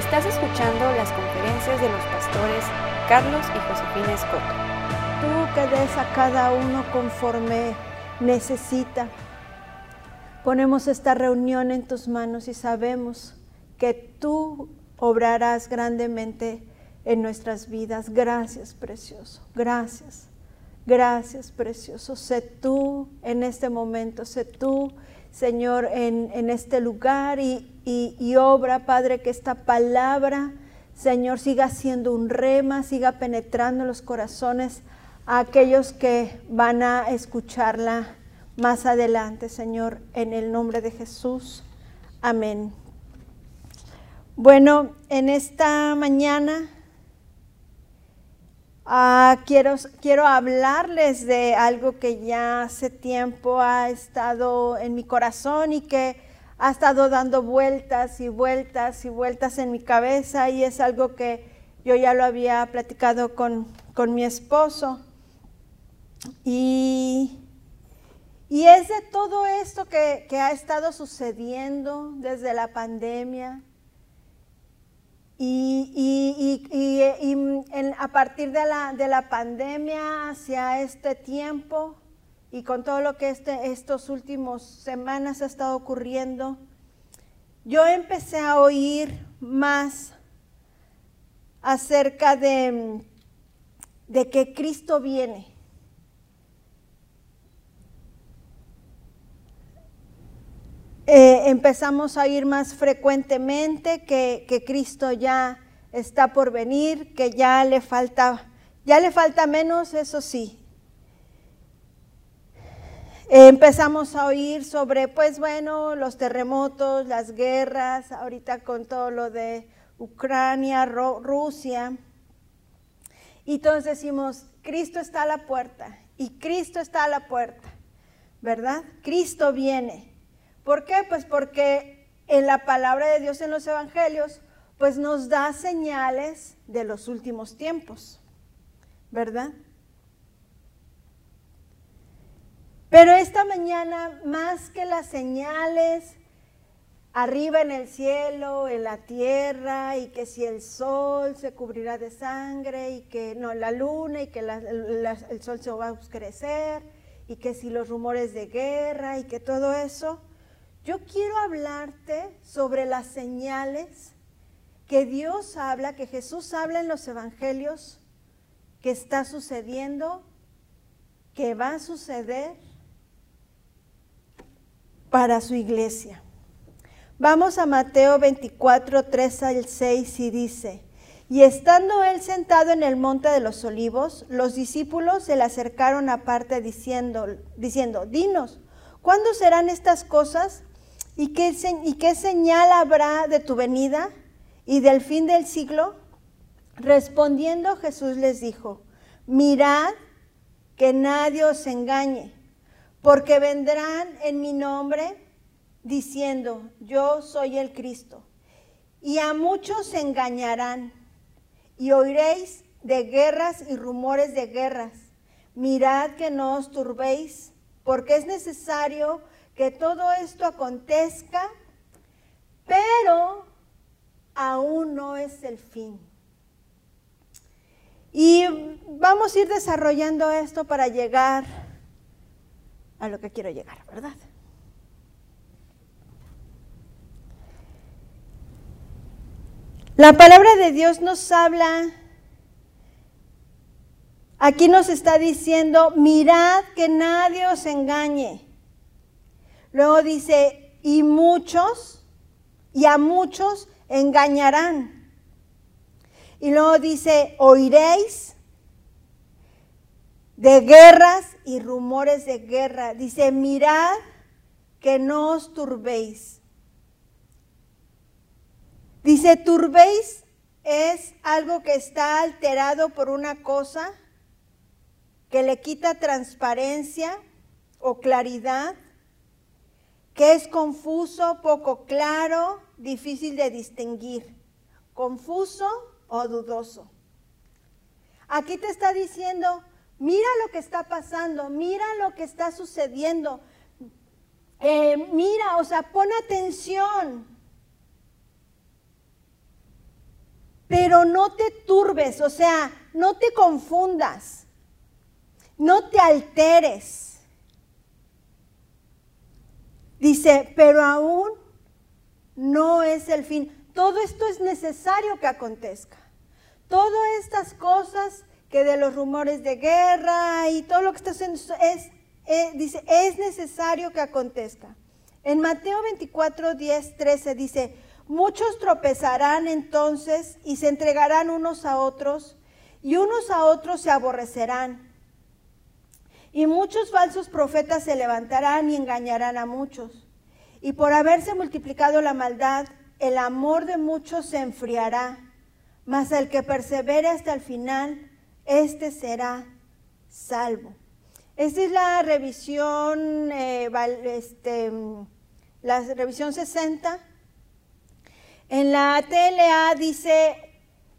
Estás escuchando las conferencias de los pastores Carlos y Josefina Escoto. Tú que des a cada uno conforme necesita. Ponemos esta reunión en tus manos y sabemos que tú obrarás grandemente en nuestras vidas. Gracias, precioso. Gracias. Gracias, precioso. Sé tú en este momento, sé tú, Señor, en, este lugar y, y obra, Padre, que esta palabra, Señor, siga siendo un rema, siga penetrando los corazones a aquellos que van a escucharla más adelante, Señor, en el nombre de Jesús. Amén. Bueno, en esta mañana ah, quiero, quiero hablarles de algo que ya hace tiempo ha estado en mi corazón y que ha estado dando vueltas y vueltas y vueltas en mi cabeza y es algo que yo ya lo había platicado con, con mi esposo. Y y es de todo esto que, ha estado sucediendo desde la pandemia. Y, a partir de la, de la, pandemia hacia este tiempo y con todo lo que este, estos últimos semanas ha estado ocurriendo, yo empecé a oír más acerca de, de que Cristo viene Eh, empezamos a ir más frecuentemente que, Cristo ya está por venir, que ya le falta, ya le falta menos, eso sí. empezamos a oír sobre, pues bueno, los terremotos, las guerras, ahorita con todo lo de Ucrania, Rusia. Y entonces decimos, Cristo está a la puerta y Cristo está a la puerta, ¿verdad? Cristo viene. ¿Por qué? Pues porque en la palabra de Dios en los evangelios, pues nos da señales de los últimos tiempos, ¿verdad? Pero esta mañana, más que las señales arriba en el cielo, en la tierra, y que si el sol se cubrirá de sangre, y que no la luna, y que el sol se va a oscurecer, y que si los rumores de guerra, y que todo eso, yo quiero hablarte sobre las señales que Dios habla, que Jesús habla en los evangelios, que está sucediendo, que va a suceder para su iglesia. Vamos a Mateo 24, 3 al 6 y dice, y estando él sentado en el monte de los olivos, los discípulos se le acercaron aparte diciendo, diciendo, dinos, ¿cuándo serán estas cosas? ¿Y qué, ¿Y qué señal habrá de tu venida y del fin del siglo? Respondiendo Jesús les dijo, mirad que nadie os engañe, porque vendrán en mi nombre diciendo, yo soy el Cristo. Y a muchos se engañarán, y oiréis de guerras y rumores de guerras. Mirad que no os turbéis, porque es necesario que todo esto acontezca, pero aún no es el fin. Y vamos a ir desarrollando esto para llegar a lo que quiero llegar, ¿verdad? La palabra de Dios nos habla, aquí nos está diciendo, mirad que nadie os engañe. Luego dice, y muchos, y a muchos engañarán. Y luego dice, oiréis de guerras y rumores de guerra. Dice, mirad que no os turbéis. Dice, turbéis es algo que está alterado por una cosa que le quita transparencia o claridad que es confuso, poco claro, difícil de distinguir, confuso o dudoso. Aquí te está diciendo, mira lo que está pasando, mira lo que está sucediendo, eh, mira, o sea, pon atención. pero no te turbes, o sea, no te confundas, no te alteres. Dice, pero aún no es el fin. Todo esto es necesario que acontezca. Todas estas cosas que de los rumores de guerra y todo lo que está haciendo es, eh, dice, es necesario que acontezca. En Mateo 24, 10, 13 dice, muchos tropezarán entonces y se entregarán unos a otros y unos a otros se aborrecerán. Y muchos falsos profetas se levantarán y engañarán a muchos. Y por haberse multiplicado la maldad, el amor de muchos se enfriará. Mas el que persevere hasta el final, éste será salvo. Esta es la revisión, eh, este, la revisión 60. En la TLA dice,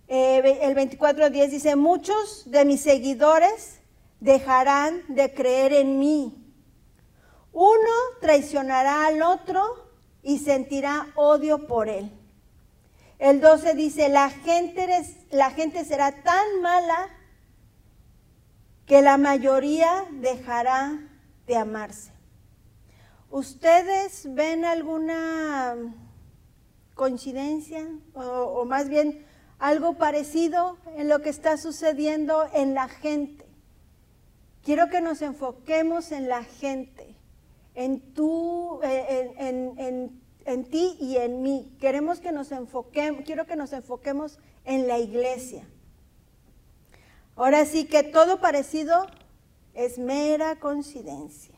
eh, el 24.10 dice, muchos de mis seguidores dejarán de creer en mí. Uno traicionará al otro y sentirá odio por él. El 12 dice, la gente, la gente será tan mala que la mayoría dejará de amarse. ¿Ustedes ven alguna coincidencia o, más bien algo parecido en lo que está sucediendo en la gente? Quiero que nos enfoquemos en la gente, en, tú, en, en ti y en mí. Queremos que nos enfoquemos, quiero que nos enfoquemos en la iglesia. Ahora sí que todo parecido es mera coincidencia.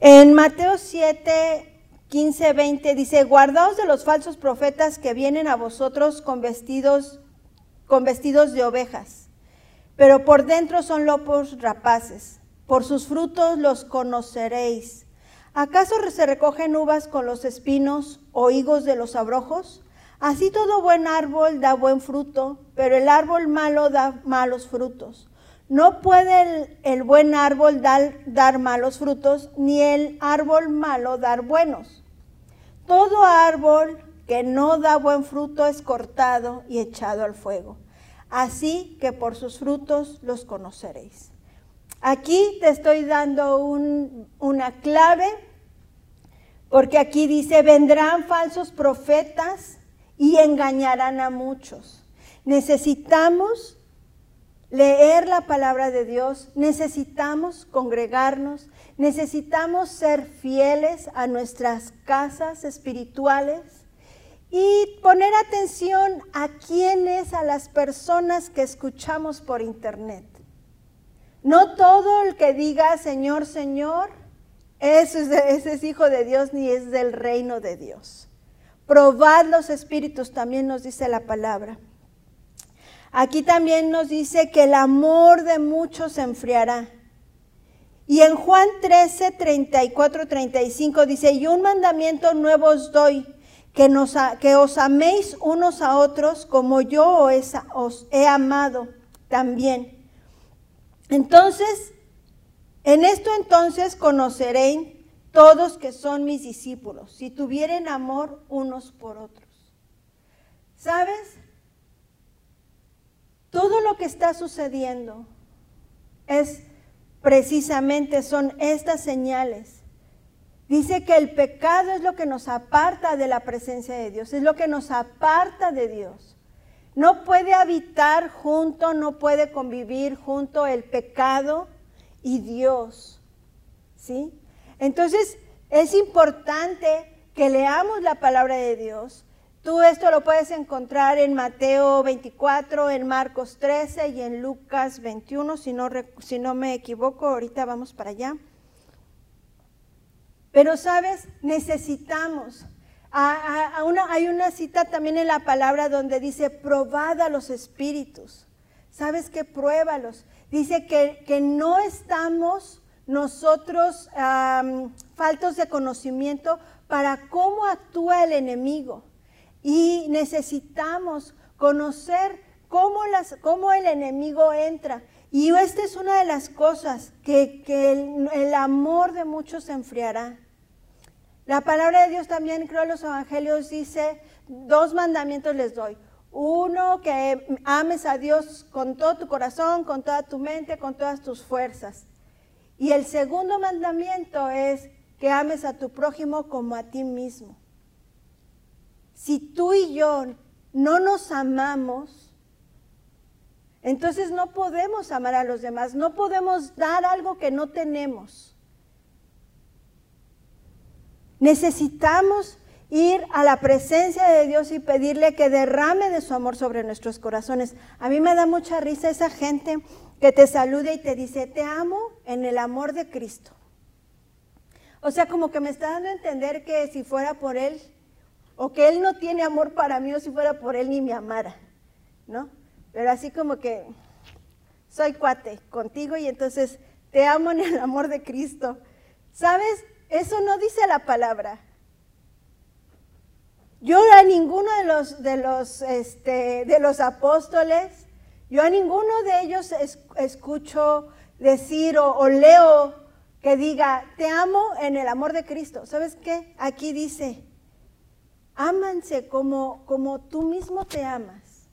En Mateo 7, 15, 20 dice, guardaos de los falsos profetas que vienen a vosotros con vestidos, con vestidos de ovejas, pero por dentro son lobos rapaces. Por sus frutos los conoceréis. ¿Acaso se recogen uvas con los espinos o higos de los abrojos? Así todo buen árbol da buen fruto, pero el árbol malo da malos frutos. No puede el, buen árbol dar, dar malos frutos, ni el árbol malo dar buenos. Todo árbol que no da buen fruto es cortado y echado al fuego. Así que por sus frutos los conoceréis. Aquí te estoy dando una clave, porque aquí dice, vendrán falsos profetas y engañarán a muchos. Necesitamos leer la palabra de Dios, necesitamos congregarnos, necesitamos ser fieles a nuestras casas espirituales y poner atención a quienes, a las personas que escuchamos por internet. No todo el que diga Señor, Señor, ese es hijo de Dios ni es del reino de Dios. Probad los espíritus, también nos dice la palabra. Aquí también nos dice que el amor de muchos se enfriará. Y en Juan 13, 34, 35 dice, y un mandamiento nuevo os doy, que, nos, que os améis unos a otros como yo os he amado también. Entonces, en esto entonces conoceréis todos que son mis discípulos, si tuvieren amor unos por otros. ¿Sabes? Todo lo que está sucediendo es precisamente, son estas señales. Dice que el pecado es lo que nos aparta de la presencia de Dios, es lo que nos aparta de Dios. No puede habitar junto, no puede convivir junto el pecado y Dios. ¿Sí? Entonces, es importante que leamos la palabra de Dios. Tú esto lo puedes encontrar en Mateo 24, en Marcos 13 y en Lucas 21, si no, si no me equivoco, ahorita vamos para allá. Pero sabes, necesitamos. hay una cita también en la palabra donde dice, probad a los espíritus. ¿Sabes qué? Pruébalos. Dice que, que no estamos nosotros faltos de conocimiento para cómo actúa el enemigo. Y necesitamos conocer cómo, las, cómo el enemigo entra. Y esta es una de las cosas que, el, el amor de muchos se enfriará. La palabra de Dios también, creo, los evangelios dice, dos mandamientos les doy. Uno, que ames a Dios con todo tu corazón, con toda tu mente, con todas tus fuerzas. Y el segundo mandamiento es que ames a tu prójimo como a ti mismo. Si tú y yo no nos amamos, entonces no podemos amar a los demás, no podemos dar algo que no tenemos. Necesitamos ir a la presencia de Dios y pedirle que derrame de su amor sobre nuestros corazones. A mí me da mucha risa esa gente que te saluda y te dice, te amo en el amor de Cristo. O sea, como que me está dando a entender que si fuera por Él, o que Él no tiene amor para mí, o si fuera por Él ni me amara, ¿no? Pero así como que soy cuate contigo y entonces te amo en el amor de Cristo. ¿Sabes? Eso no dice la palabra. Yo a ninguno de los, de los, este, de los apóstoles, yo a ninguno de ellos escucho decir o, leo que diga, te amo en el amor de Cristo. ¿Sabes qué? Aquí dice, ámanse como, como tú mismo te amas.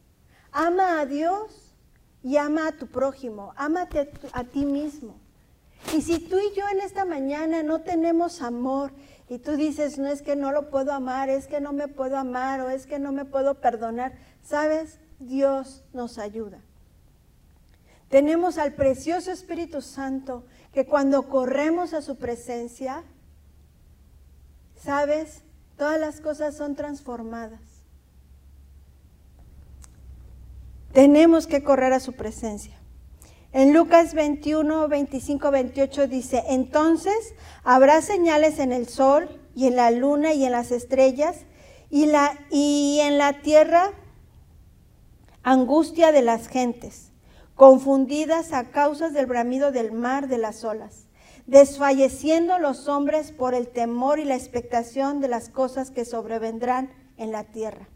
Ama a Dios y ama a tu prójimo. Ámate a ti mismo. Y si tú y yo en esta mañana no tenemos amor y tú dices, no es que no lo puedo amar, es que no me puedo amar o es que no me puedo perdonar, ¿sabes? Dios nos ayuda. Tenemos al precioso Espíritu Santo que cuando corremos a su presencia, ¿sabes? Todas las cosas son transformadas. Tenemos que correr a su presencia. En Lucas 21, 25, 28 dice, entonces habrá señales en el sol y en la luna y en las estrellas y, la, y en la tierra angustia de las gentes, confundidas a causa del bramido del mar de las olas, desfalleciendo los hombres por el temor y la expectación de las cosas que sobrevendrán en la tierra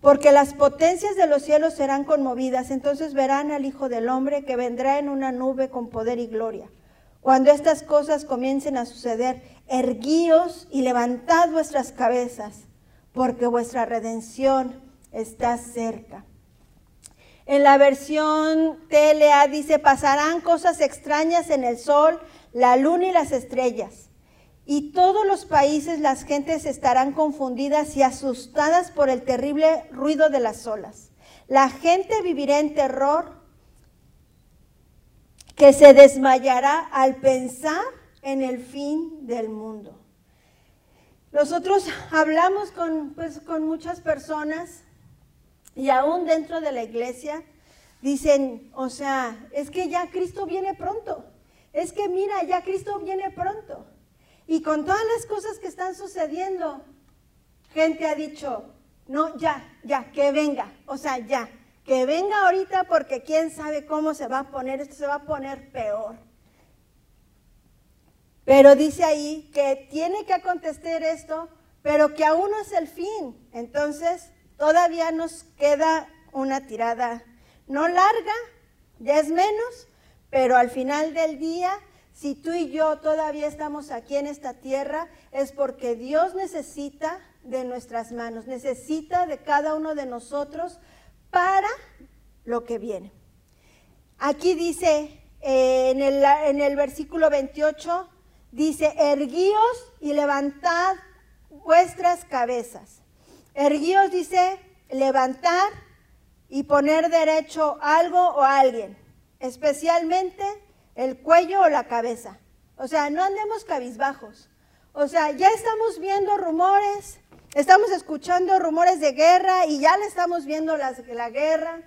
porque las potencias de los cielos serán conmovidas, entonces verán al Hijo del Hombre que vendrá en una nube con poder y gloria. Cuando estas cosas comiencen a suceder, erguíos y levantad vuestras cabezas, porque vuestra redención está cerca. En la versión TLA dice, pasarán cosas extrañas en el sol, la luna y las estrellas y todos los países las gentes estarán confundidas y asustadas por el terrible ruido de las olas. La gente vivirá en terror que se desmayará al pensar en el fin del mundo. Nosotros hablamos con, pues, con muchas personas y aún dentro de la iglesia dicen, o sea, es que ya Cristo viene pronto. Es que mira, ya Cristo viene pronto. Y con todas las cosas que están sucediendo, gente ha dicho, no, ya, ya, que venga, o sea, ya, que venga ahorita porque quién sabe cómo se va a poner, esto se va a poner peor. Pero dice ahí que tiene que acontecer esto, pero que aún no es el fin. Entonces, todavía nos queda una tirada, no larga, ya es menos, pero al final del día si tú y yo todavía estamos aquí en esta tierra, es porque Dios necesita de nuestras manos, necesita de cada uno de nosotros para lo que viene. Aquí dice, en, el, en el versículo 28, dice, erguíos y levantad vuestras cabezas. Erguíos dice, levantar y poner derecho algo o alguien, especialmente el cuello o la cabeza. O sea, no andemos cabizbajos. O sea, ya estamos viendo rumores, estamos escuchando rumores de guerra y ya le estamos viendo la guerra.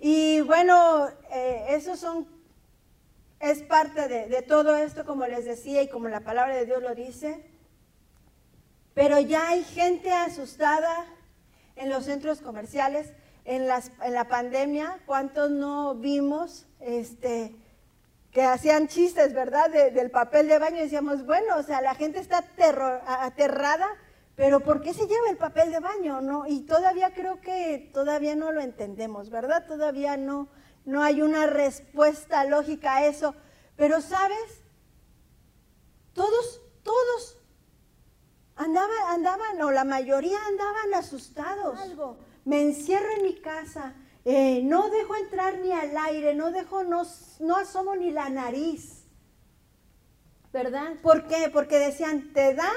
Y bueno, eh, eso son, es parte de, de todo esto, como les decía y como la palabra de Dios lo dice. Pero ya hay gente asustada en los centros comerciales, en, las, en la pandemia, ¿cuántos no vimos este, que hacían chistes, ¿verdad?, del papel de baño. Y decíamos, bueno, o sea, la gente está aterrada, pero ¿por qué se lleva el papel de baño? No? Y todavía creo que todavía no lo entendemos, ¿verdad? Todavía no, no hay una respuesta lógica a eso. Pero, ¿sabes? Todos, todos andaban, o la mayoría andaban asustados. Algo. Me encierro en mi casa, eh, no dejo entrar ni al aire, no dejo, no, no asomo ni la nariz. ¿Verdad? ¿Por qué? Porque decían, te da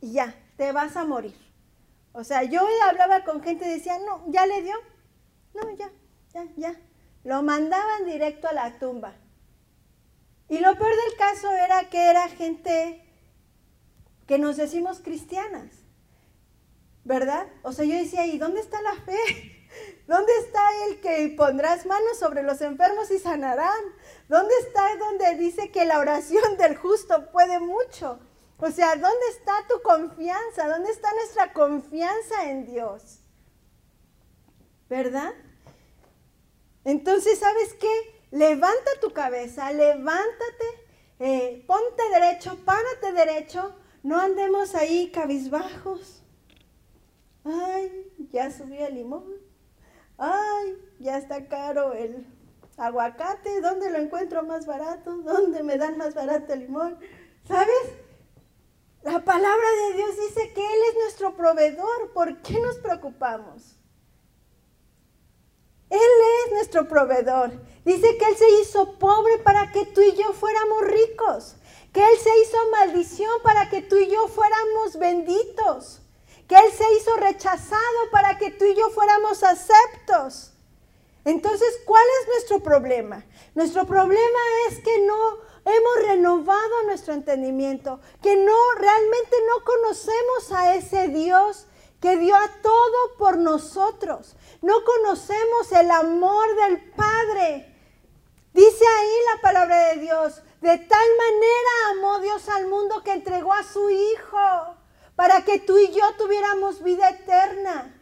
y ya, te vas a morir. O sea, yo hablaba con gente y decía, no, ya le dio. No, ya, ya, ya. Lo mandaban directo a la tumba. Y lo peor del caso era que era gente que nos decimos cristianas, ¿verdad? O sea, yo decía, ¿y dónde está la fe? ¿Dónde está el que pondrás manos sobre los enfermos y sanarán? ¿Dónde está donde dice que la oración del justo puede mucho? O sea, ¿dónde está tu confianza? ¿Dónde está nuestra confianza en Dios? ¿Verdad? Entonces, ¿sabes qué? Levanta tu cabeza, levántate, eh, ponte derecho, párate derecho, no andemos ahí cabizbajos. Ay, ya subió el limón. Ay, ya está caro el aguacate. ¿Dónde lo encuentro más barato? ¿Dónde me dan más barato el limón? ¿Sabes? La palabra de Dios dice que Él es nuestro proveedor. ¿Por qué nos preocupamos? Él es nuestro proveedor. Dice que Él se hizo pobre para que tú y yo fuéramos ricos. Que Él se hizo maldición para que tú y yo fuéramos benditos. Que Él se hizo rechazado para que tú y yo fuéramos aceptos. Entonces, ¿cuál es nuestro problema? Nuestro problema es que no hemos renovado nuestro entendimiento, que no realmente no conocemos a ese Dios que dio a todo por nosotros. No conocemos el amor del Padre. Dice ahí la palabra de Dios, de tal manera amó Dios al mundo que entregó a su Hijo para que tú y yo tuviéramos vida eterna.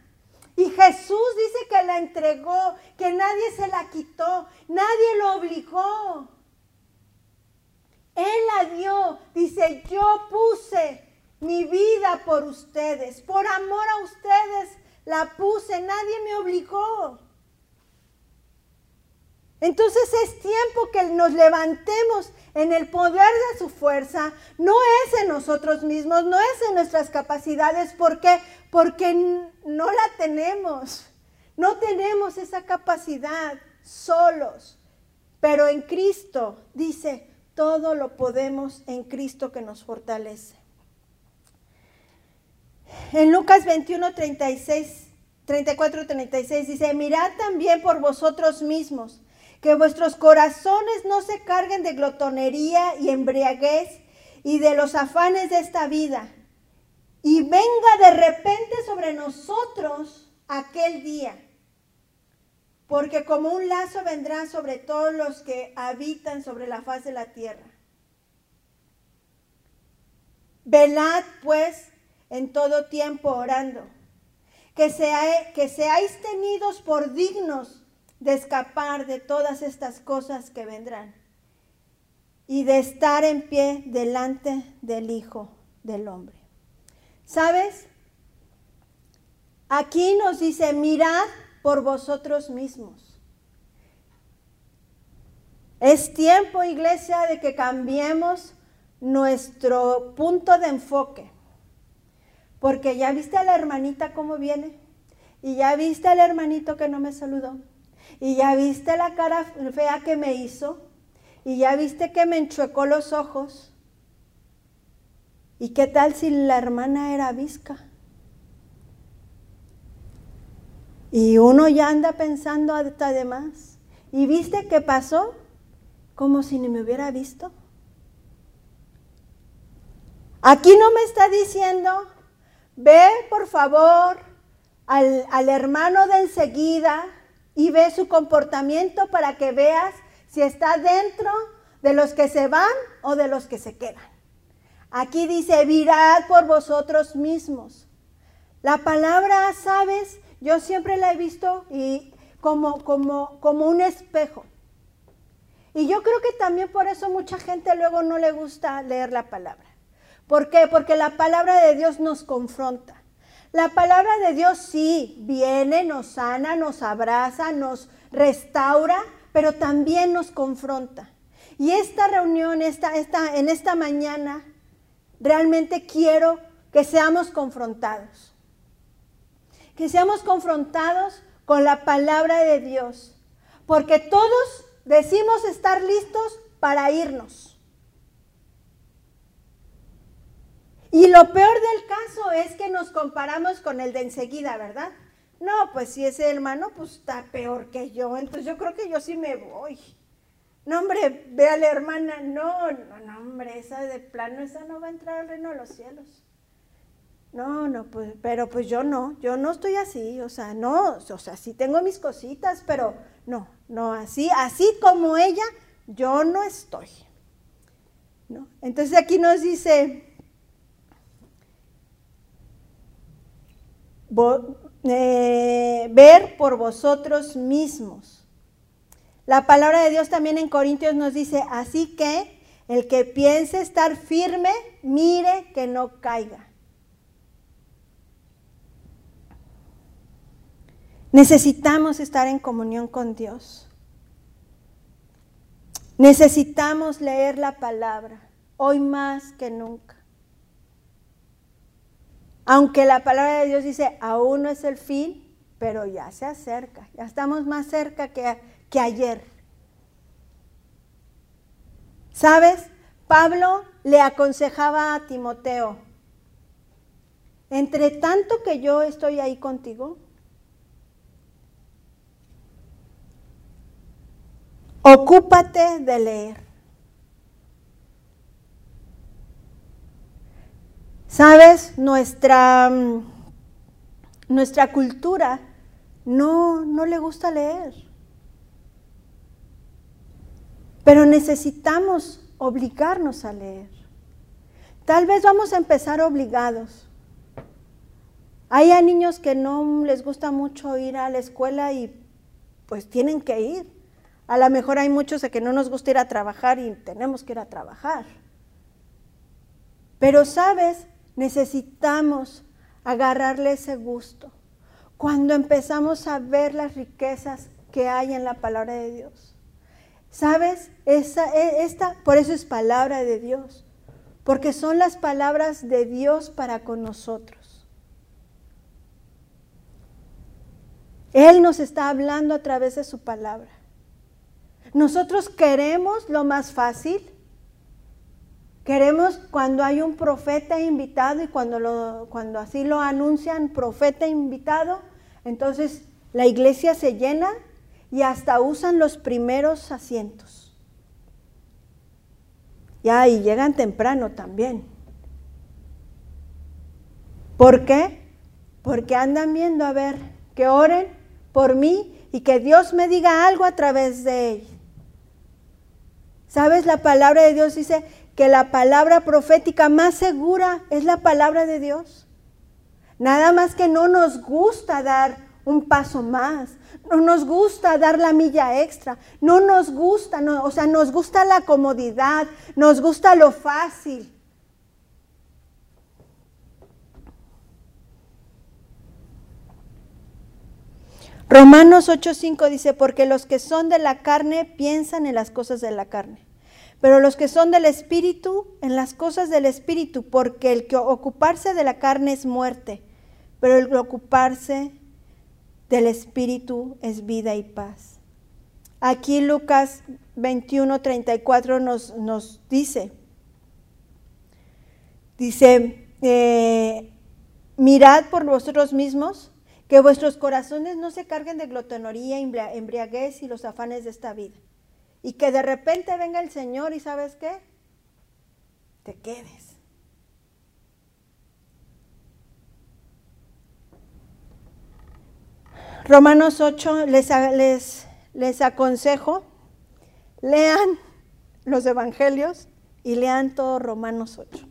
Y Jesús dice que la entregó, que nadie se la quitó, nadie lo obligó. Él la dio, dice, yo puse mi vida por ustedes, por amor a ustedes la puse, nadie me obligó. Entonces es tiempo que nos levantemos en el poder de su fuerza. No es en nosotros mismos, no es en nuestras capacidades. ¿Por qué? Porque no la tenemos. No tenemos esa capacidad solos. Pero en Cristo, dice, todo lo podemos en Cristo que nos fortalece. En Lucas 21, 36, 34, 36 dice, mirad también por vosotros mismos, que vuestros corazones no se carguen de glotonería y embriaguez y de los afanes de esta vida, y venga de repente sobre nosotros aquel día, porque como un lazo vendrá sobre todos los que habitan sobre la faz de la tierra. Velad pues en todo tiempo orando. Que, sea, que seáis tenidos por dignos de escapar de todas estas cosas que vendrán y de estar en pie delante del Hijo del Hombre. ¿Sabes? Aquí nos dice, mirad por vosotros mismos. Es tiempo, iglesia, de que cambiemos nuestro punto de enfoque. Porque ya viste a la hermanita cómo viene. Y ya viste al hermanito que no me saludó. Y ya viste la cara fea que me hizo. Y ya viste que me enchuecó los ojos. ¿Y qué tal si la hermana era visca? Y uno ya anda pensando hasta de más. ¿Y viste qué pasó? Como si ni me hubiera visto. Aquí no me está diciendo Ve, por favor, al, hermano de enseguida y ve su comportamiento para que veas si está dentro de los que se van o de los que se quedan. Aquí dice, virad por vosotros mismos. La palabra, sabes, yo siempre la he visto y como, como, como un espejo. Y yo creo que también por eso mucha gente luego no le gusta leer la palabra. ¿Por qué? Porque la palabra de Dios nos confronta. La palabra de Dios sí viene, nos sana, nos abraza, nos restaura, pero también nos confronta. Y esta reunión, esta, esta, en esta mañana, realmente quiero que seamos confrontados. Que seamos confrontados con la palabra de Dios. Porque todos decimos estar listos para irnos. Y lo peor del caso es que nos comparamos con el de enseguida, ¿verdad? No, pues si ese hermano pues está peor que yo, entonces yo creo que yo sí me voy. No, hombre, ve a la hermana, no, no, no, hombre, esa de plano, esa no va a entrar al reino de los cielos. No, no, pues, pero pues yo no, yo no estoy así, o sea, no, o sea, sí tengo mis cositas, pero no, no, así, así como ella, yo no estoy. ¿No? Entonces aquí nos dice, eh, ver por vosotros mismos. La palabra de Dios también en Corintios nos dice, así que el que piense estar firme, mire que no caiga. Necesitamos estar en comunión con Dios. Necesitamos leer la palabra, hoy más que nunca. Aunque la palabra de Dios dice, aún no es el fin, pero ya se acerca, ya estamos más cerca que, que ayer. ¿Sabes? Pablo le aconsejaba a Timoteo, entre tanto que yo estoy ahí contigo, Ocúpate de leer. Sabes, nuestra, mm, nuestra cultura no, no le gusta leer. Pero necesitamos obligarnos a leer. Tal vez vamos a empezar obligados. Hay a niños que no les gusta mucho ir a la escuela y pues tienen que ir. A lo mejor hay muchos a que no nos gusta ir a trabajar y tenemos que ir a trabajar. Pero sabes, necesitamos agarrarle ese gusto. Cuando empezamos a ver las riquezas que hay en la palabra de Dios. ¿Sabes? E, esta, por eso es palabra de Dios. Porque son las palabras de Dios para con nosotros. Él nos está hablando a través de su palabra. Nosotros queremos lo más fácil. Queremos cuando hay un profeta invitado y cuando, así lo anuncian, profeta invitado, entonces la iglesia se llena y hasta usan los primeros asientos. Ya, y llegan temprano también. ¿Por qué? Porque andan viendo a ver que oren por mí y que Dios me diga algo a través de ellos. ¿Sabes? La palabra de Dios dice que la palabra profética más segura es la palabra de Dios. Nada más que no nos gusta dar un paso más, no nos gusta dar la milla extra, no nos gusta, o sea, nos gusta la comodidad, nos gusta lo fácil. Romanos 8:5 dice, porque los que son de la carne piensan en las cosas de la carne, pero los que son del espíritu en las cosas del espíritu, porque el que ocuparse de la carne es muerte, pero el ocuparse del espíritu es vida y paz. Aquí Lucas 21:34 nos, nos dice, dice, eh, mirad por vosotros mismos que vuestros corazones no se carguen de glotonería, embriaguez y los afanes de esta vida. Y que de repente venga el Señor y sabes qué? Te quedes. Romanos 8 les, les, les aconsejo, lean los evangelios y lean todo Romanos 8.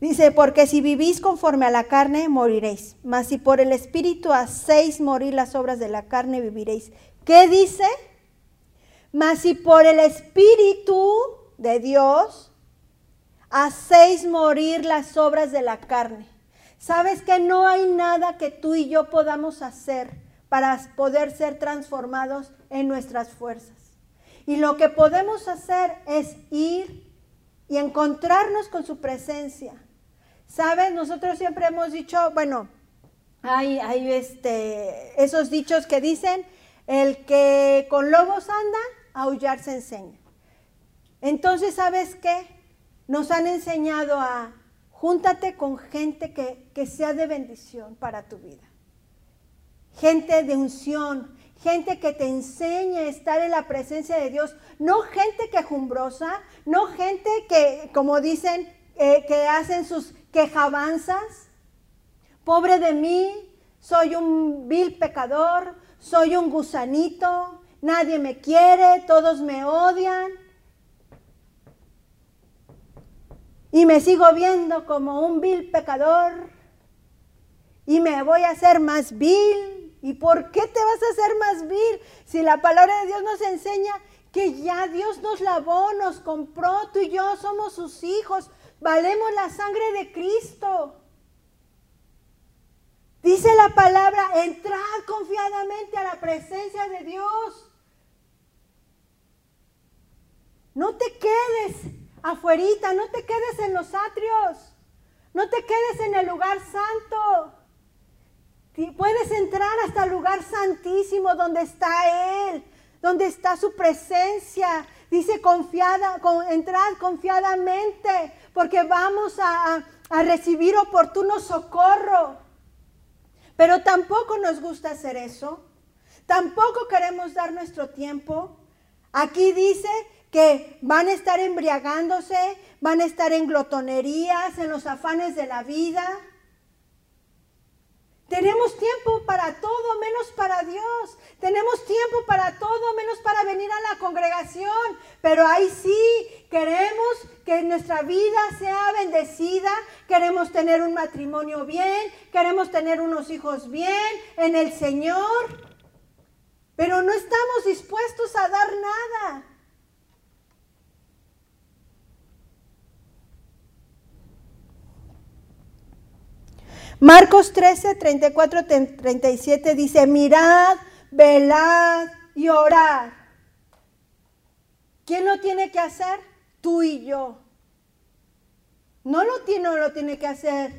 Dice, porque si vivís conforme a la carne, moriréis. Mas si por el Espíritu hacéis morir las obras de la carne, viviréis. ¿Qué dice? Mas si por el Espíritu de Dios hacéis morir las obras de la carne. ¿Sabes que no hay nada que tú y yo podamos hacer para poder ser transformados en nuestras fuerzas? Y lo que podemos hacer es ir y encontrarnos con su presencia ¿Sabes? Nosotros siempre hemos dicho, bueno, hay, hay este, esos dichos que dicen, el que con lobos anda, aullar se enseña. Entonces, ¿sabes qué? Nos han enseñado a júntate con gente que, que sea de bendición para tu vida. Gente de unción, gente que te enseñe a estar en la presencia de Dios, no gente quejumbrosa, no gente que, como dicen, eh, que hacen sus quejabanzas. Pobre de mí, soy un vil pecador, soy un gusanito, nadie me quiere, todos me odian. Y me sigo viendo como un vil pecador y me voy a hacer más vil. ¿Y por qué te vas a hacer más vil si la palabra de Dios nos enseña que ya Dios nos lavó, nos compró, tú y yo somos sus hijos, valemos la sangre de Cristo? Dice la palabra, entrad confiadamente a la presencia de Dios. No te quedes afuerita, no te quedes en los atrios, no te quedes en el lugar santo. Puedes entrar hasta el lugar santísimo donde está Él, donde está su presencia. Dice confiada, con, entrad confiadamente, porque vamos a, a recibir oportuno socorro. Pero tampoco nos gusta hacer eso. Tampoco queremos dar nuestro tiempo. Aquí dice que van a estar embriagándose, van a estar en glotonerías, en los afanes de la vida. Tenemos tiempo para todo menos para Dios. Tenemos tiempo para todo menos para venir a la congregación. Pero ahí sí queremos que nuestra vida sea bendecida. Queremos tener un matrimonio bien. Queremos tener unos hijos bien en el Señor. Pero no estamos dispuestos a dar nada. Marcos 13, 34, 37 dice, mirad, velad y orad. ¿Quién lo tiene que hacer? Tú y yo. No lo tiene, no lo tiene que hacer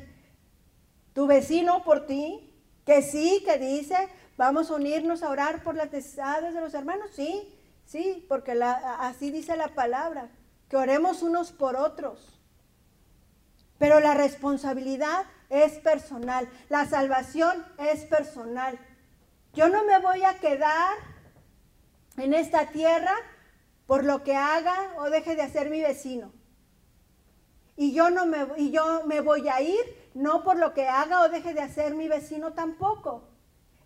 tu vecino por ti, que sí, que dice, vamos a unirnos a orar por las necesidades de los hermanos. Sí, sí, porque así dice la palabra, que oremos unos por otros. Pero la responsabilidad es personal. La salvación es personal. Yo no me voy a quedar en esta tierra por lo que haga o deje de hacer mi vecino. Y yo, no me, y yo me voy a ir no por lo que haga o deje de hacer mi vecino tampoco.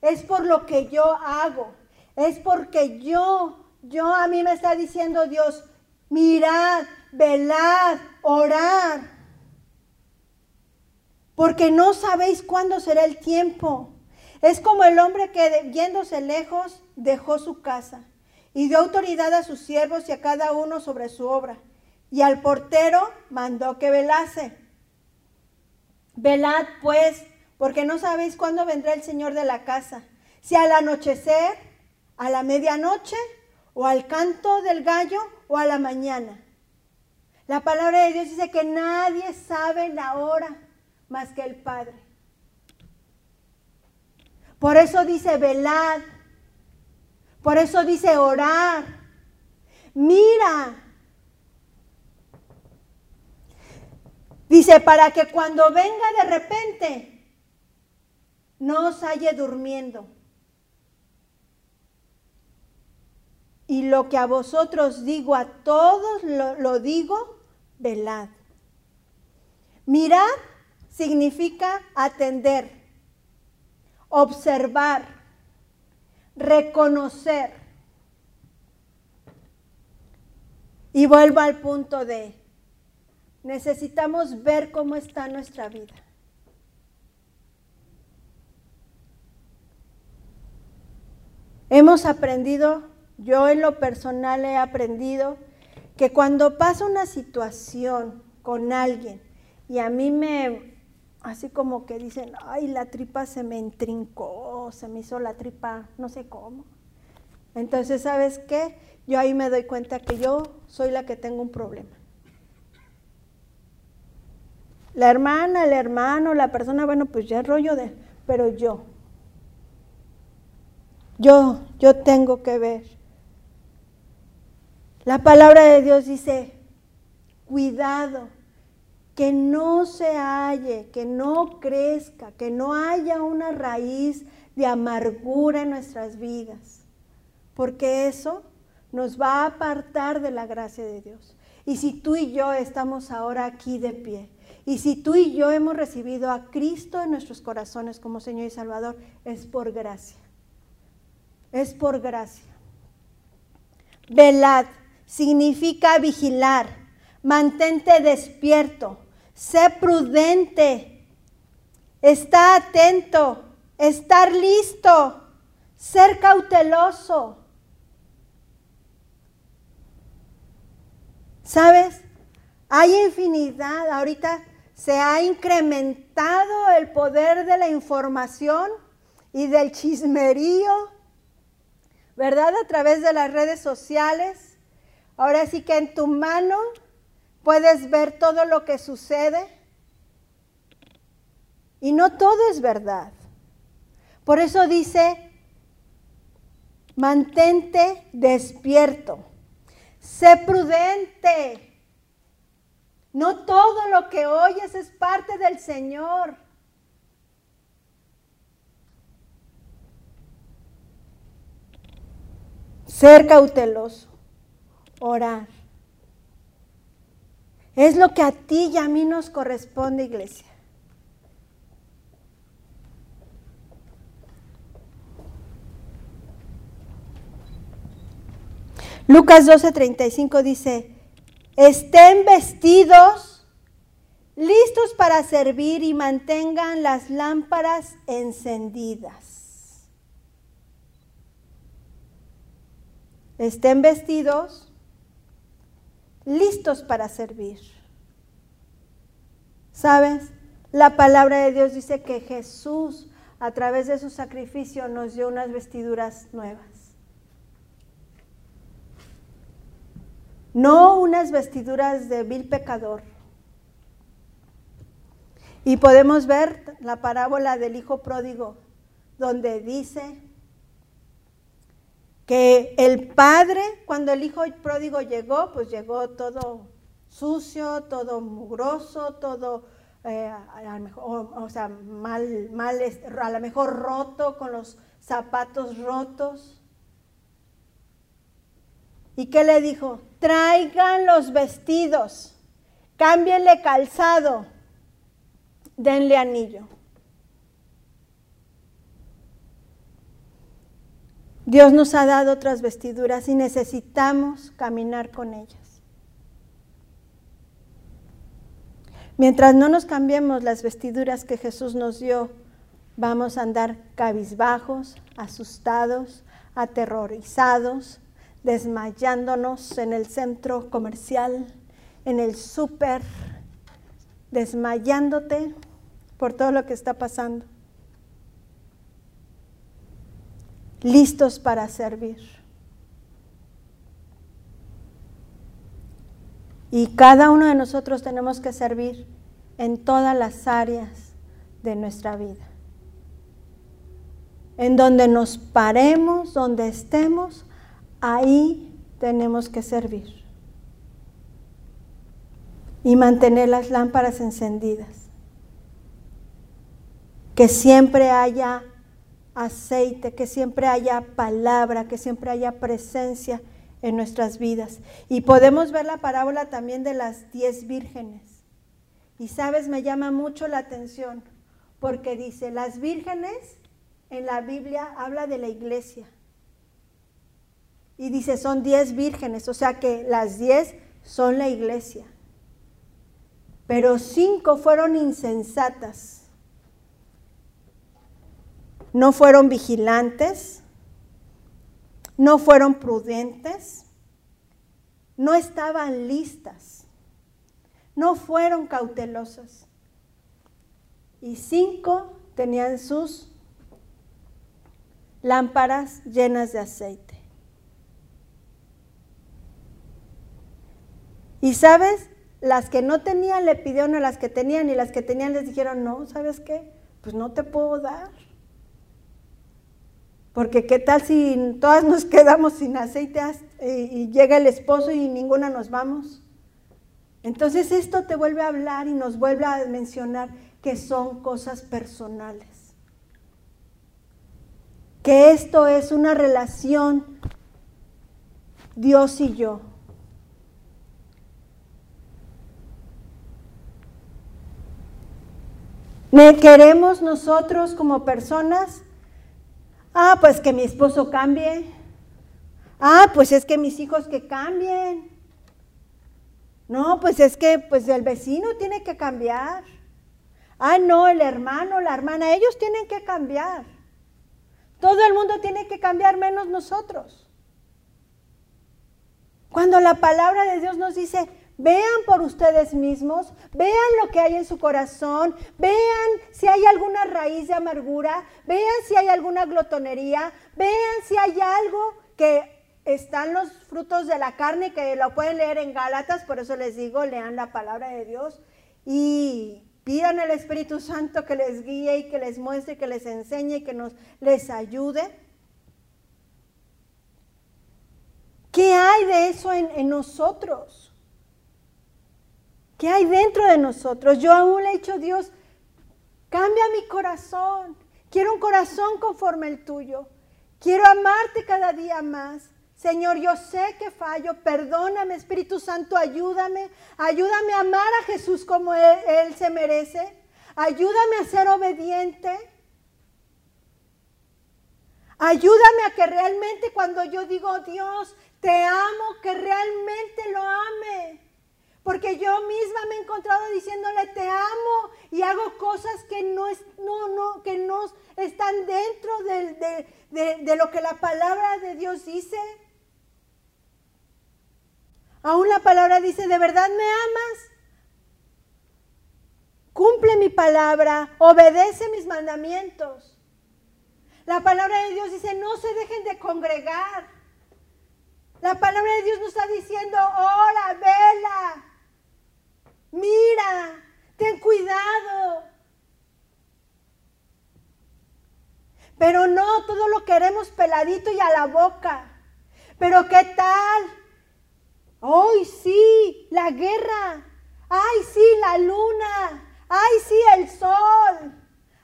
Es por lo que yo hago. Es porque yo, yo a mí me está diciendo Dios, mirad, velad, orad porque no sabéis cuándo será el tiempo. Es como el hombre que yéndose lejos dejó su casa y dio autoridad a sus siervos y a cada uno sobre su obra. Y al portero mandó que velase. Velad pues, porque no sabéis cuándo vendrá el Señor de la casa, si al anochecer, a la medianoche, o al canto del gallo, o a la mañana. La palabra de Dios dice que nadie sabe la hora más que el Padre. Por eso dice velad. Por eso dice orar. Mira. Dice, para que cuando venga de repente, no os halle durmiendo. Y lo que a vosotros digo, a todos lo, lo digo, velad. Mirad significa atender, observar, reconocer. Y vuelvo al punto de, necesitamos ver cómo está nuestra vida. Hemos aprendido, yo en lo personal he aprendido, que cuando pasa una situación con alguien y a mí me, así como que dicen, ay, la tripa se me entrincó, se me hizo la tripa, no sé cómo. Entonces, ¿sabes qué? Yo ahí me doy cuenta que yo soy la que tengo un problema. La hermana, el hermano, la persona, bueno, pues ya es rollo de, pero yo, yo, yo tengo que ver. La palabra de Dios dice, cuidado, que no se halle, que no crezca, que no haya una raíz de amargura en nuestras vidas, porque eso nos va a apartar de la gracia de Dios. Y si tú y yo estamos ahora aquí de pie, y si tú y yo hemos recibido a Cristo en nuestros corazones como Señor y Salvador, es por gracia. Es por gracia. Velad significa vigilar, mantente despierto, sé prudente, está atento, estar listo, ser cauteloso. ¿Sabes? Hay infinidad. Ahorita se ha incrementado el poder de la información y del chismerío, ¿verdad? A través de las redes sociales. Ahora sí que en tu mano puedes ver todo lo que sucede. Y no todo es verdad. Por eso dice, mantente despierto, sé prudente. No todo lo que oyes es parte del Señor. Ser cauteloso, orar. Es lo que a ti y a mí nos corresponde, iglesia. Lucas 12:35 dice, estén vestidos, listos para servir y mantengan las lámparas encendidas. Estén vestidos, listos para servir. ¿Sabes? La palabra de Dios dice que Jesús, a través de su sacrificio, nos dio unas vestiduras nuevas. No unas vestiduras de vil pecador. Y podemos ver la parábola del hijo pródigo, donde dice que el padre, cuando el hijo pródigo llegó, pues llegó todo sucio, todo mugroso, todo, eh, mejor, o, sea, mal, mal, a lo mejor roto, con los zapatos rotos. ¿Y qué le dijo? Traigan los vestidos, cámbienle calzado, denle anillo. Dios nos ha dado otras vestiduras y necesitamos caminar con ellas. Mientras no nos cambiemos las vestiduras que Jesús nos dio, vamos a andar cabizbajos, asustados, aterrorizados, desmayándonos en el centro comercial, en el súper, desmayándote por todo lo que está pasando. Listos para servir. Y cada uno de nosotros tenemos que servir en todas las áreas de nuestra vida. En donde nos paremos, donde estemos, ahí tenemos que servir. Y mantener las lámparas encendidas. Que siempre haya aceite, que siempre haya palabra, que siempre haya presencia en nuestras vidas. Y podemos ver la parábola también de las diez vírgenes. Y sabes, me llama mucho la atención, porque dice, las vírgenes en la Biblia habla de la iglesia. Y dice, son diez vírgenes, o sea que las diez son la iglesia. Pero cinco fueron insensatas no fueron vigilantes, no fueron prudentes, no estaban listas, no fueron cautelosas. Y cinco tenían sus lámparas llenas de aceite. Y sabes, las que no tenían le pidieron a las que tenían y las que tenían les dijeron, no, ¿sabes qué? Pues no te puedo dar. Porque qué tal si todas nos quedamos sin aceite y llega el esposo y ninguna nos vamos. Entonces esto te vuelve a hablar y nos vuelve a mencionar que son cosas personales. Que esto es una relación Dios y yo. ¿Queremos nosotros como personas? Ah, pues que mi esposo cambie. Ah, pues es que mis hijos que cambien. No, pues es que pues el vecino tiene que cambiar. Ah, no, el hermano, la hermana, ellos tienen que cambiar. Todo el mundo tiene que cambiar menos nosotros. Cuando la palabra de Dios nos dice, vean por ustedes mismos, vean lo que hay en su corazón, vean si hay alguna raíz de amargura, vean si hay alguna glotonería, vean si hay algo que están los frutos de la carne que lo pueden leer en Gálatas, por eso les digo, lean la palabra de Dios y pidan al Espíritu Santo que les guíe y que les muestre, que les enseñe y que nos les ayude. ¿Qué hay de eso en, en nosotros? ¿Qué hay dentro de nosotros? Yo aún le he dicho, Dios, cambia mi corazón. Quiero un corazón conforme el tuyo. Quiero amarte cada día más. Señor, yo sé que fallo, perdóname, Espíritu Santo, ayúdame, ayúdame a amar a Jesús como él, se merece, ayúdame a ser obediente, ayúdame a que realmente cuando yo digo Dios, te amo, que realmente lo ame. Porque yo misma me he encontrado diciéndole te amo y hago cosas que no, es, no, no, que no están dentro de lo que la palabra de Dios dice. Aún la palabra dice, ¿de verdad me amas? Cumple mi palabra, obedece mis mandamientos. La palabra de Dios dice, no se dejen de congregar. La palabra de Dios nos está diciendo, ora, vela, mira, ten cuidado. Pero no, todo lo queremos peladito y a la boca. Pero ¿qué tal ¡Ay, sí! La guerra. ¡Ay, sí! La luna. ¡Ay, sí! El sol.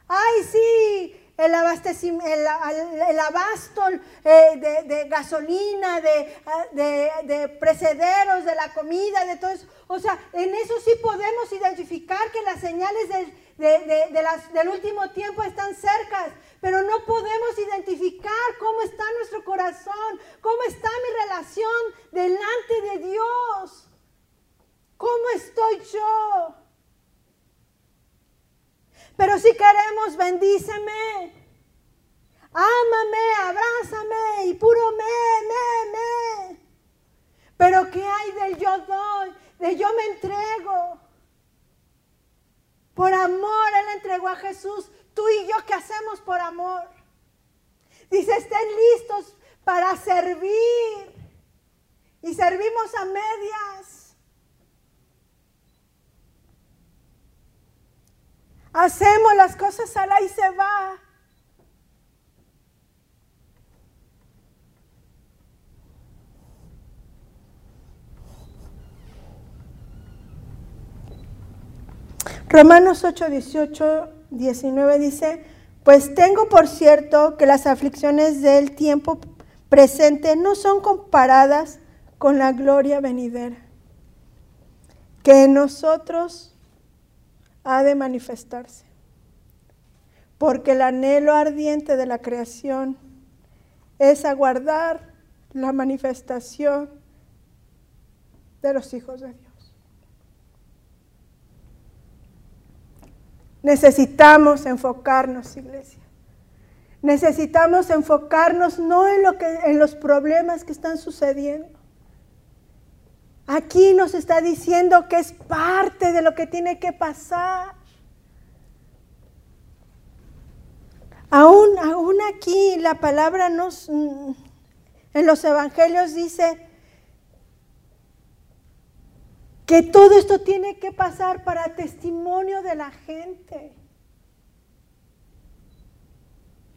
¡Ay, sí! El, el, abasto eh, de, gasolina, de, de, precederos, de la comida, de todo eso. O sea, en eso sí podemos identificar que las señales del último tiempo están cercas pero no podemos identificar cómo está nuestro corazón, cómo está mi relación delante de Dios, cómo estoy yo. Pero si queremos, bendíceme, ámame, abrázame y puro me, me, me. Pero ¿qué hay del yo doy? De yo me entrego. Por amor Él entregó a Jesús Tú y yo, ¿qué hacemos por amor? Dice, estén listos para servir. Y servimos a medias. Hacemos las cosas a la y se va. Romanos 8, 18 19 dice, pues tengo por cierto que las aflicciones del tiempo presente no son comparadas con la gloria venidera, que nosotros ha de manifestarse. Porque el anhelo ardiente de la creación es aguardar la manifestación de los hijos de Dios. Necesitamos enfocarnos, iglesia. Necesitamos enfocarnos no en, lo que, en los problemas que están sucediendo. Aquí nos está diciendo que es parte de lo que tiene que pasar. Aún, aún aquí la palabra nos, en los evangelios dice que todo esto tiene que pasar para testimonio de la gente.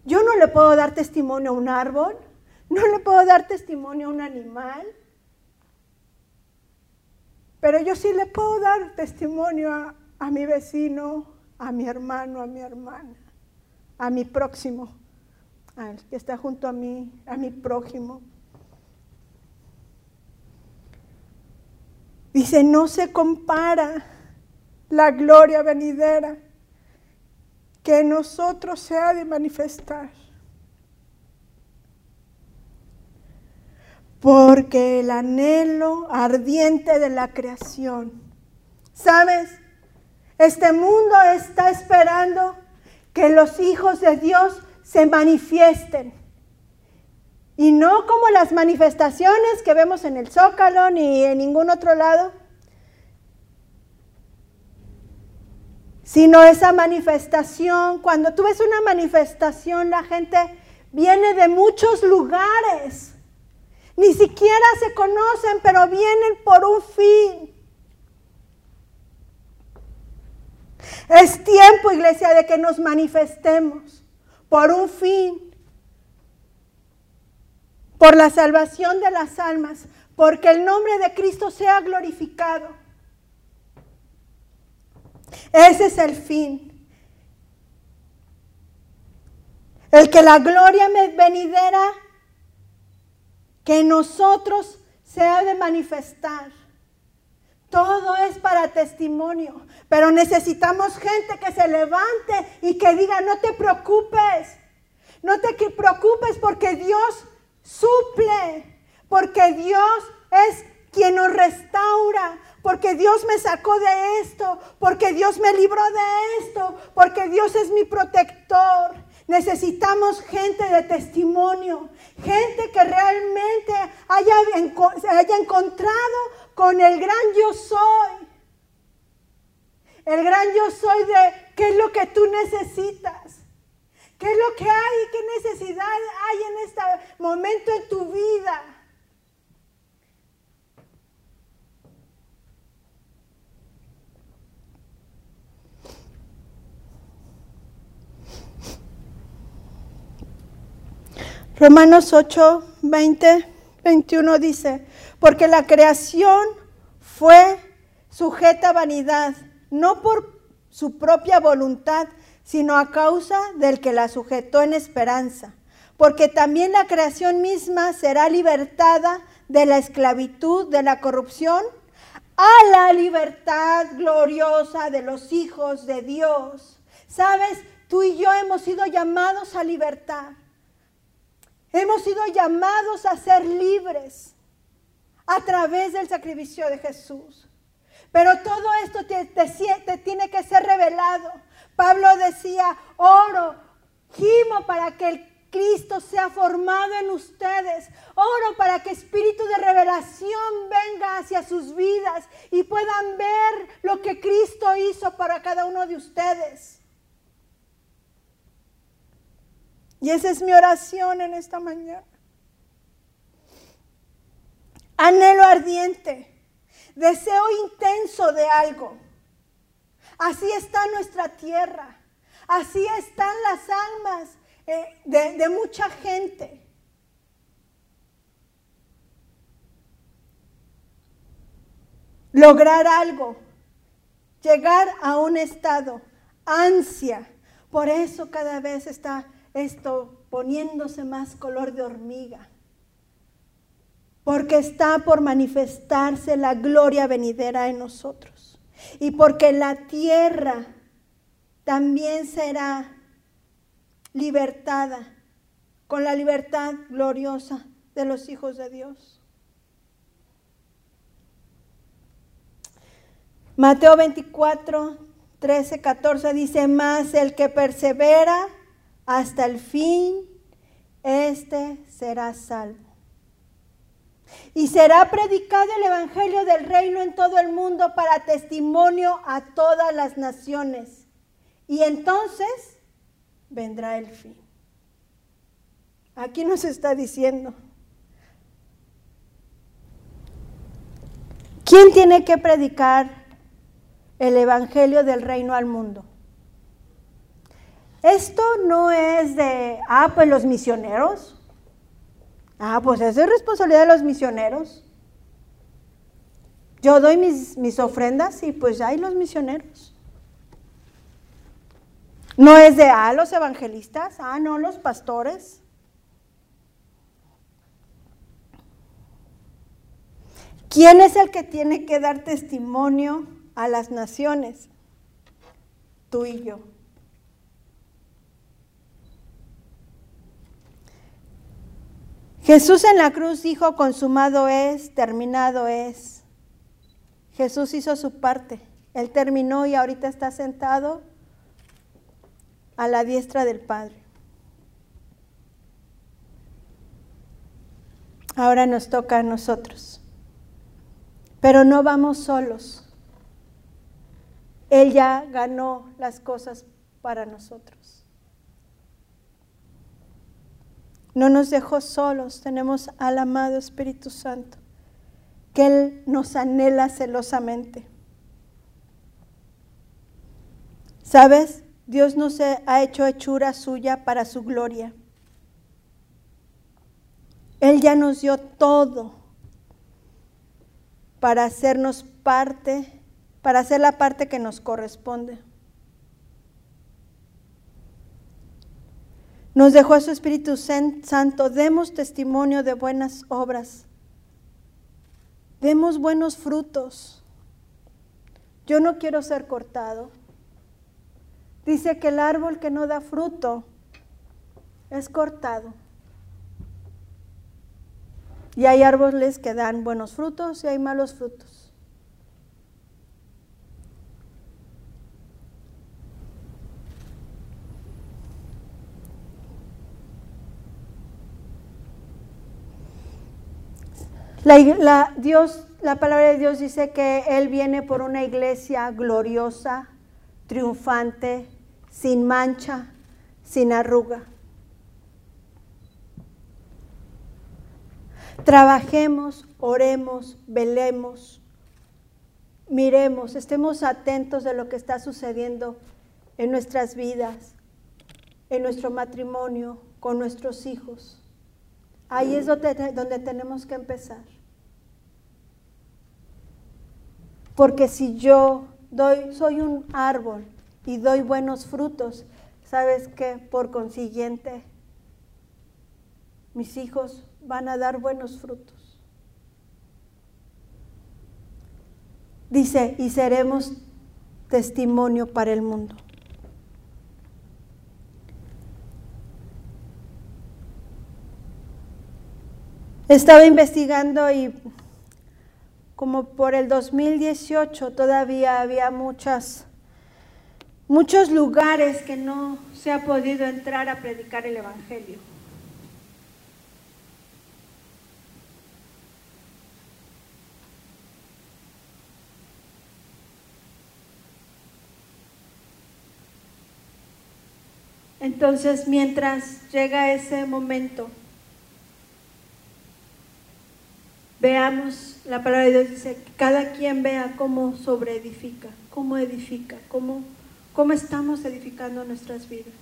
Yo no le puedo dar testimonio a un árbol, no le puedo dar testimonio a un animal, pero yo sí le puedo dar testimonio a, mi vecino, a mi hermano, a mi hermana, a mi próximo, al que está junto a mí, a mi prójimo. Dice, no se compara la gloria venidera que en nosotros se ha de manifestar. Porque el anhelo ardiente de la creación, ¿sabes? Este mundo está esperando que los hijos de Dios se manifiesten. Y no como las manifestaciones que vemos en el Zócalo ni en ningún otro lado, sino esa manifestación. Cuando tú ves una manifestación, la gente viene de muchos lugares. Ni siquiera se conocen, pero vienen por un fin. Es tiempo, iglesia, de que nos manifestemos por un fin por la salvación de las almas, porque el nombre de Cristo sea glorificado. Ese es el fin. El que la gloria venidera que nosotros se ha de manifestar. Todo es para testimonio, pero necesitamos gente que se levante y que diga, no te preocupes, no te preocupes porque Dios suple, porque Dios es quien nos restaura, porque Dios me sacó de esto, porque Dios me libró de esto, porque Dios es mi protector. Necesitamos gente de testimonio, gente que realmente haya, haya encontrado con el gran yo soy. El gran yo soy de qué es lo que tú necesitas. ¿Qué es lo que hay? ¿Qué necesidad hay en este momento en tu vida? Romanos 8, 20, 21 dice, porque la creación fue sujeta a vanidad, no por su propia voluntad, sino a causa del que la sujetó en esperanza, porque también la creación misma será libertada de la esclavitud, de la corrupción, a la libertad gloriosa de los hijos de Dios. ¿Sabes? Tú y yo hemos sido llamados a libertad. Hemos sido llamados a ser libres a través del sacrificio de Jesús. Pero todo esto te, tiene que ser revelado Pablo decía, oro, gimo para que el Cristo sea formado en ustedes. Oro para que espíritu de revelación venga hacia sus vidas y puedan ver lo que Cristo hizo para cada uno de ustedes. Y esa es mi oración en esta mañana. Anhelo ardiente, deseo intenso de algo Así está nuestra tierra. Así están las almas eh, de, de mucha gente. Lograr algo, llegar a un estado, ansia. Por eso cada vez está esto poniéndose más color de hormiga. Porque está por manifestarse la gloria venidera en nosotros y porque la tierra también será libertada con la libertad gloriosa de los hijos de Dios. Mateo 24, 13, 14 dice, más el que persevera hasta el fin, este será salvo. Y será predicado el Evangelio del Reino en todo el mundo para testimonio a todas las naciones. Y entonces vendrá el fin. Aquí nos está diciendo, ¿Quién tiene que predicar el Evangelio del reino al mundo? Esto no es de, ah, pues los misioneros. Ah, pues eso es responsabilidad de los misioneros. Yo doy mis, mis ofrendas y pues hay los misioneros. No es de, ah, los evangelistas, ah, no, los pastores. ¿Quién es el que tiene que dar testimonio a las naciones? Tú y yo. Jesús en la cruz dijo, consumado es, terminado es. Jesús hizo su parte. Él terminó y ahorita está sentado a la diestra del Padre. Ahora nos toca a nosotros. Pero no vamos solos. Él ya ganó las cosas para nosotros. No nos dejó solos, tenemos al amado Espíritu Santo, que Él nos anhela celosamente. ¿Sabes? Dios nos ha hecho hechura suya para su gloria. Él ya nos dio todo para hacernos parte, para hacer la parte que nos corresponde. Nos dejó a su Espíritu Santo. Demos testimonio de buenas obras. Demos buenos frutos. Yo no quiero ser cortado. Dice que el árbol que no da fruto es cortado. Y hay árboles que dan buenos frutos y hay malos frutos. La, Dios, la palabra de Dios dice que Él viene por una iglesia gloriosa, triunfante, sin mancha, sin arruga. Trabajemos, oremos, velemos, miremos, estemos atentos de lo que está sucediendo en nuestras vidas, en nuestro matrimonio, con nuestros hijos. Ahí es donde, donde tenemos que empezar. Porque si yo doy, soy un árbol y doy buenos frutos, sabes que por consiguiente mis hijos van a dar buenos frutos. Dice, y seremos testimonio para el mundo. Estaba investigando y como por el 2018 todavía había muchas, muchos lugares que no se ha podido entrar a predicar el Evangelio. Entonces, mientras llega ese momento, veamos, la palabra de Dios dice, que cada quien vea cómo sobreedifica, cómo edifica, cómo, cómo estamos edificando nuestras vidas.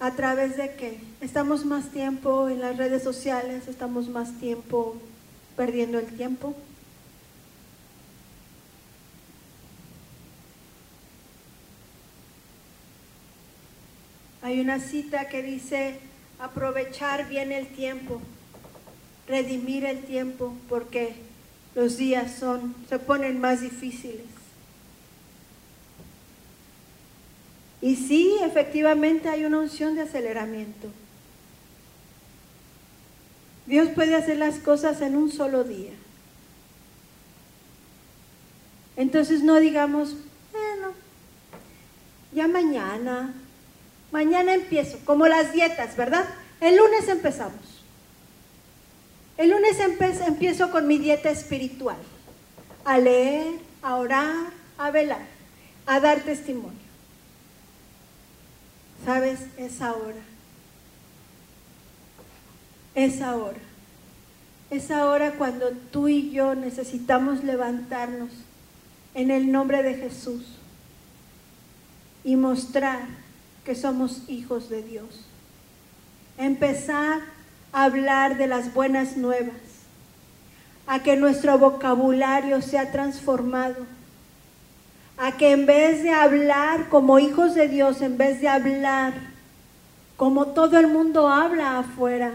¿A través de qué? Estamos más tiempo en las redes sociales, estamos más tiempo perdiendo el tiempo. Hay una cita que dice, aprovechar bien el tiempo, redimir el tiempo, porque los días son, se ponen más difíciles. Y sí, efectivamente hay una unción de aceleramiento. Dios puede hacer las cosas en un solo día. Entonces no digamos, bueno, ya mañana, Mañana empiezo, como las dietas, ¿verdad? El lunes empezamos. El lunes empiezo con mi dieta espiritual, a leer, a orar, a velar, a dar testimonio. ¿Sabes? Es ahora. Es ahora. Es ahora cuando tú y yo necesitamos levantarnos en el nombre de Jesús y mostrar que somos hijos de Dios. Empezar hablar de las buenas nuevas, a que nuestro vocabulario sea transformado, a que en vez de hablar como hijos de Dios, en vez de hablar como todo el mundo habla afuera,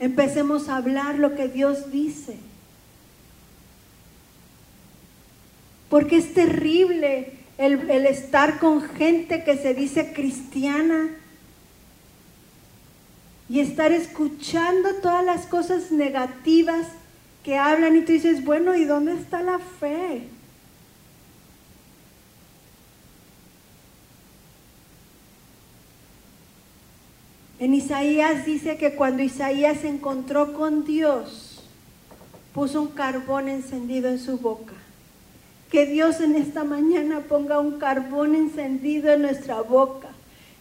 Empecemos a hablar lo que Dios dice. Porque es terrible el, estar con gente que se dice cristiana y estar escuchando todas las cosas negativas que hablan y tú dices, bueno, ¿y dónde está la fe? En Isaías dice que cuando Isaías se encontró con Dios, puso un carbón encendido en su boca. Que Dios en esta mañana ponga un carbón encendido en nuestra boca,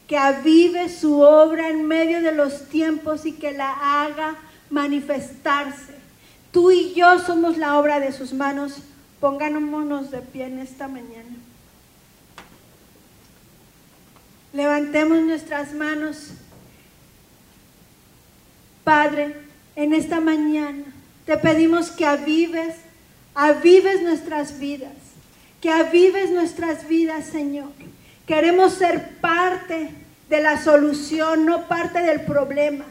que avive su obra en medio de los tiempos y que la haga manifestarse. Tú y yo somos la obra de sus manos. Pongámonos de pie en esta mañana. Levantemos nuestras manos Padre, en esta mañana te pedimos que avives, avives nuestras vidas, que avives nuestras vidas, Señor. Queremos ser parte de la solución, no parte del problema.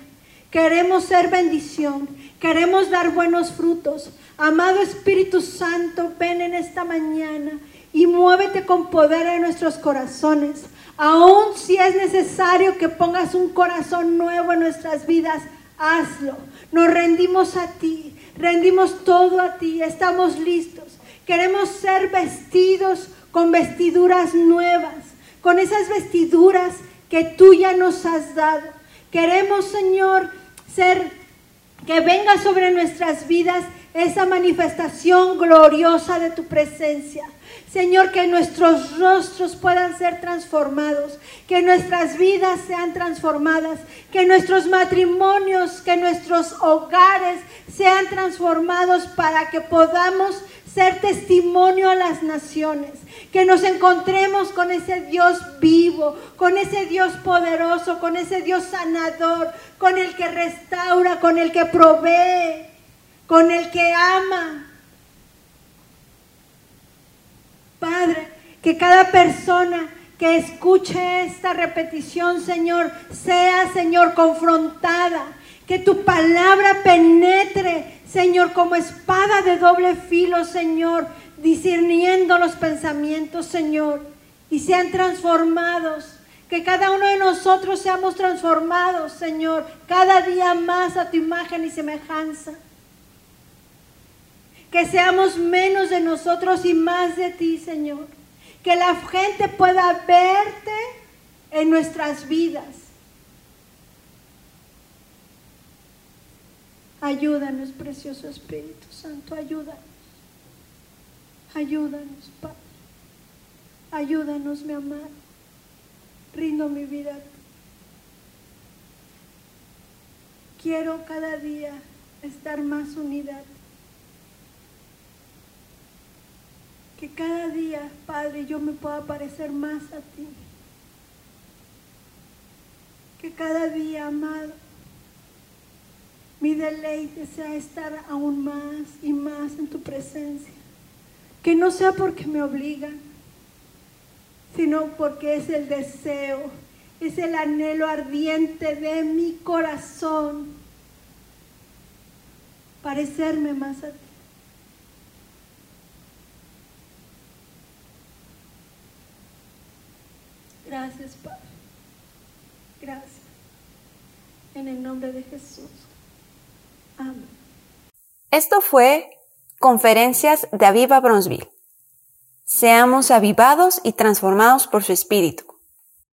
Queremos ser bendición, queremos dar buenos frutos. Amado Espíritu Santo, ven en esta mañana y muévete con poder en nuestros corazones. Aun si es necesario que pongas un corazón nuevo en nuestras vidas, hazlo. Nos rendimos a ti, rendimos todo a ti, estamos listos. Queremos ser vestidos con vestiduras nuevas, con esas vestiduras que tú ya nos has dado. Queremos, Señor, ser que venga sobre nuestras vidas esa manifestación gloriosa de tu presencia. Señor, que nuestros rostros puedan ser transformados, que nuestras vidas sean transformadas, que nuestros matrimonios, que nuestros hogares sean transformados para que podamos ser testimonio a las naciones, que nos encontremos con ese Dios vivo, con ese Dios poderoso, con ese Dios sanador, con el que restaura, con el que provee, con el que ama, Padre, que cada persona que escuche esta repetición, Señor, sea, Señor, confrontada. Que tu palabra penetre, Señor, como espada de doble filo, Señor, discerniendo los pensamientos, Señor, y sean transformados. Que cada uno de nosotros seamos transformados, Señor, cada día más a tu imagen y semejanza que seamos menos de nosotros y más de ti, Señor. Que la gente pueda verte en nuestras vidas. Ayúdanos, precioso Espíritu Santo, ayúdanos. Ayúdanos, Padre. Ayúdanos, mi amado. Rindo mi vida a ti. Quiero cada día estar más unida que cada día, Padre, yo me pueda parecer más a ti. Que cada día, amado, mi deleite sea estar aún más y más en tu presencia. Que no sea porque me obligan, sino porque es el deseo, es el anhelo ardiente de mi corazón parecerme más a ti. Gracias, Padre. Gracias. En el nombre de Jesús. Esto fue Conferencias de Aviva Bronzeville. Seamos avivados y transformados por su Espíritu.